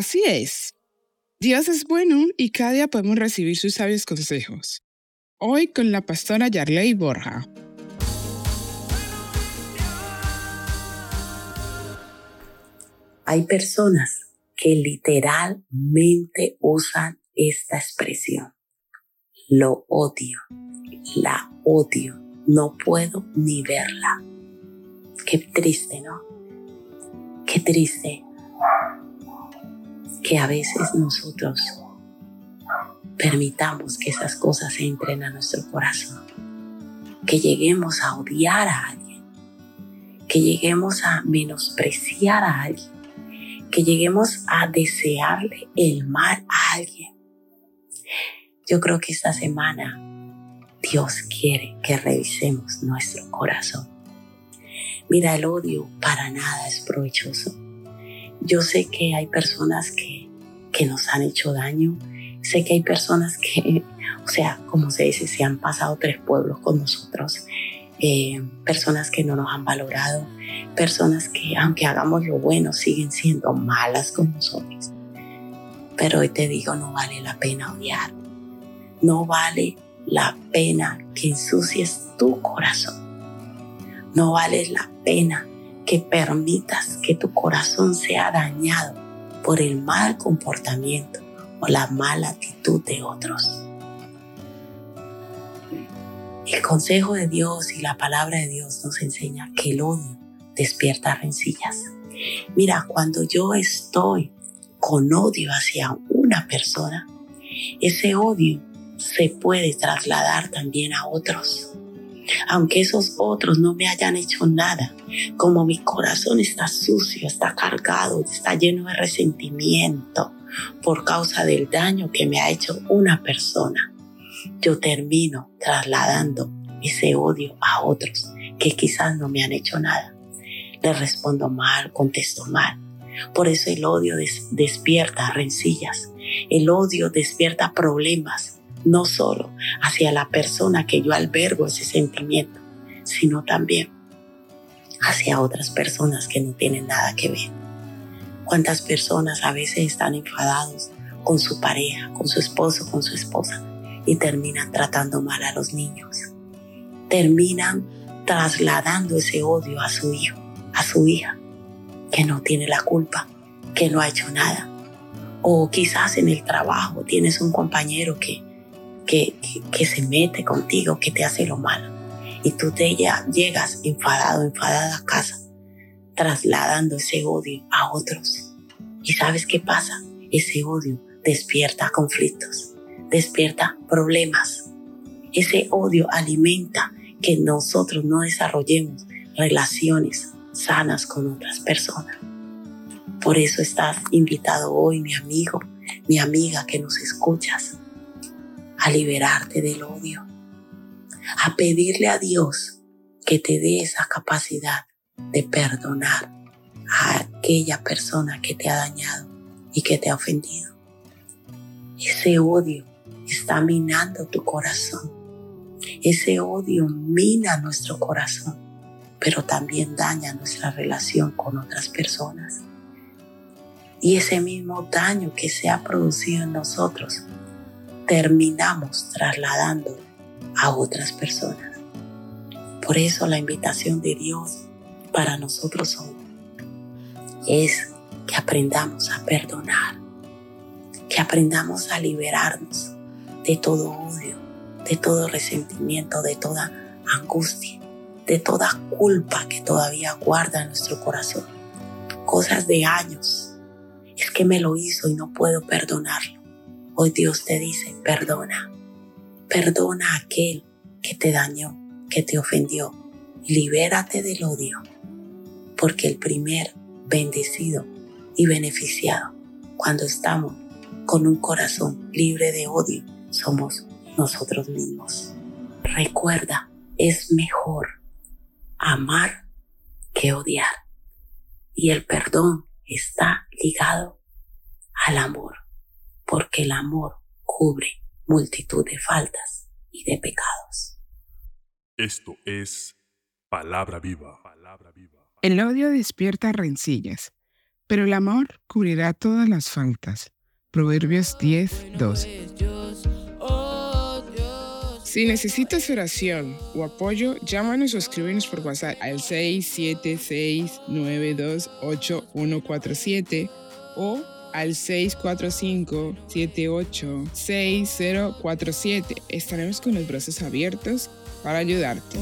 Así es. Dios es bueno y cada día podemos recibir sus sabios consejos. Hoy con la pastora Yarley Borja. Hay personas que literalmente usan esta expresión. Lo odio, la odio, no puedo ni verla. Qué triste, ¿no? Qué triste que a veces nosotros permitamos que esas cosas entren a nuestro corazón, que lleguemos a odiar a alguien, que lleguemos a menospreciar a alguien, que lleguemos a desearle el mal a alguien. Yo creo que esta semana Dios quiere que revisemos nuestro corazón. Mira, el odio para nada es provechoso. Yo sé que hay personas que, que nos han hecho daño. Sé que hay personas que, o sea, como se dice, se han pasado tres pueblos con nosotros. Eh, personas que no nos han valorado, personas que aunque hagamos lo bueno siguen siendo malas con nosotros. Pero hoy te digo, no vale la pena odiar. No vale la pena que ensucies tu corazón. No vale la pena que permitas que tu corazón sea dañado por el mal comportamiento o la mala actitud de otros. El consejo de Dios y la palabra de Dios nos enseña que el odio despierta rencillas. Mira, cuando yo estoy con odio hacia una persona, ese odio se puede trasladar también a otros. Aunque esos otros no me hayan hecho nada, como mi corazón está sucio, está cargado, está lleno de resentimiento por causa del daño que me ha hecho una persona, yo termino trasladando ese odio a otros que quizás no me han hecho nada. Le respondo mal, contesto mal. Por eso el odio despierta rencillas. El odio despierta problemas, no solo hacia la persona que yo albergo ese sentimiento, sino también hacia otras personas que no tienen nada que ver. ¿Cuántas personas a veces están enfadados con su pareja, con su esposo, con su esposa? y terminan tratando mal a los niños. Terminan trasladando ese odio a su hijo, a su hija, que no tiene la culpa, que no ha hecho nada. O quizás en el trabajo tienes un compañero que, que, se mete contigo, que te hace lo malo. Y tú te ya llegas enfadado, enfadada a casa, trasladando ese odio a otros. ¿Y sabes qué pasa? Ese odio despierta conflictos despierta problemas. Ese odio alimenta que nosotros no desarrollemos relaciones sanas con otras personas. Por eso estás invitado hoy, mi amigo, mi amiga que nos escuchas, a liberarte del odio, a pedirle a Dios que te dé esa capacidad de perdonar a aquella persona que te ha dañado y que te ha ofendido. Ese odio está minando tu corazón. Ese odio mina nuestro corazón, pero también daña nuestra relación con otras personas. Y ese mismo daño que se ha producido en nosotros, terminamos trasladando a otras personas. Por eso la invitación de Dios para nosotros hoy es que aprendamos a perdonar, que aprendamos a liberarnos de todo odio, de todo resentimiento, de toda angustia, de toda culpa que todavía guarda en nuestro corazón. Cosas de años. Es que me lo hizo y no puedo perdonarlo. Hoy Dios te dice, perdona. Perdona a aquel que te dañó, que te ofendió. Libérate del odio. Porque el primer bendecido y beneficiado cuando estamos con un corazón libre de odio somos nosotros mismos. Recuerda, es mejor amar que odiar. Y el perdón está ligado al amor, porque el amor cubre multitud de faltas y de pecados. Esto es palabra viva. El odio despierta rencillas, pero el amor cubrirá todas las faltas. Proverbios 10, 12. es Dios, oh Dios. Si necesitas oración o apoyo, llámanos o escríbenos por WhatsApp al 676-928-147 o al 645-786047. Estaremos con los brazos abiertos para ayudarte.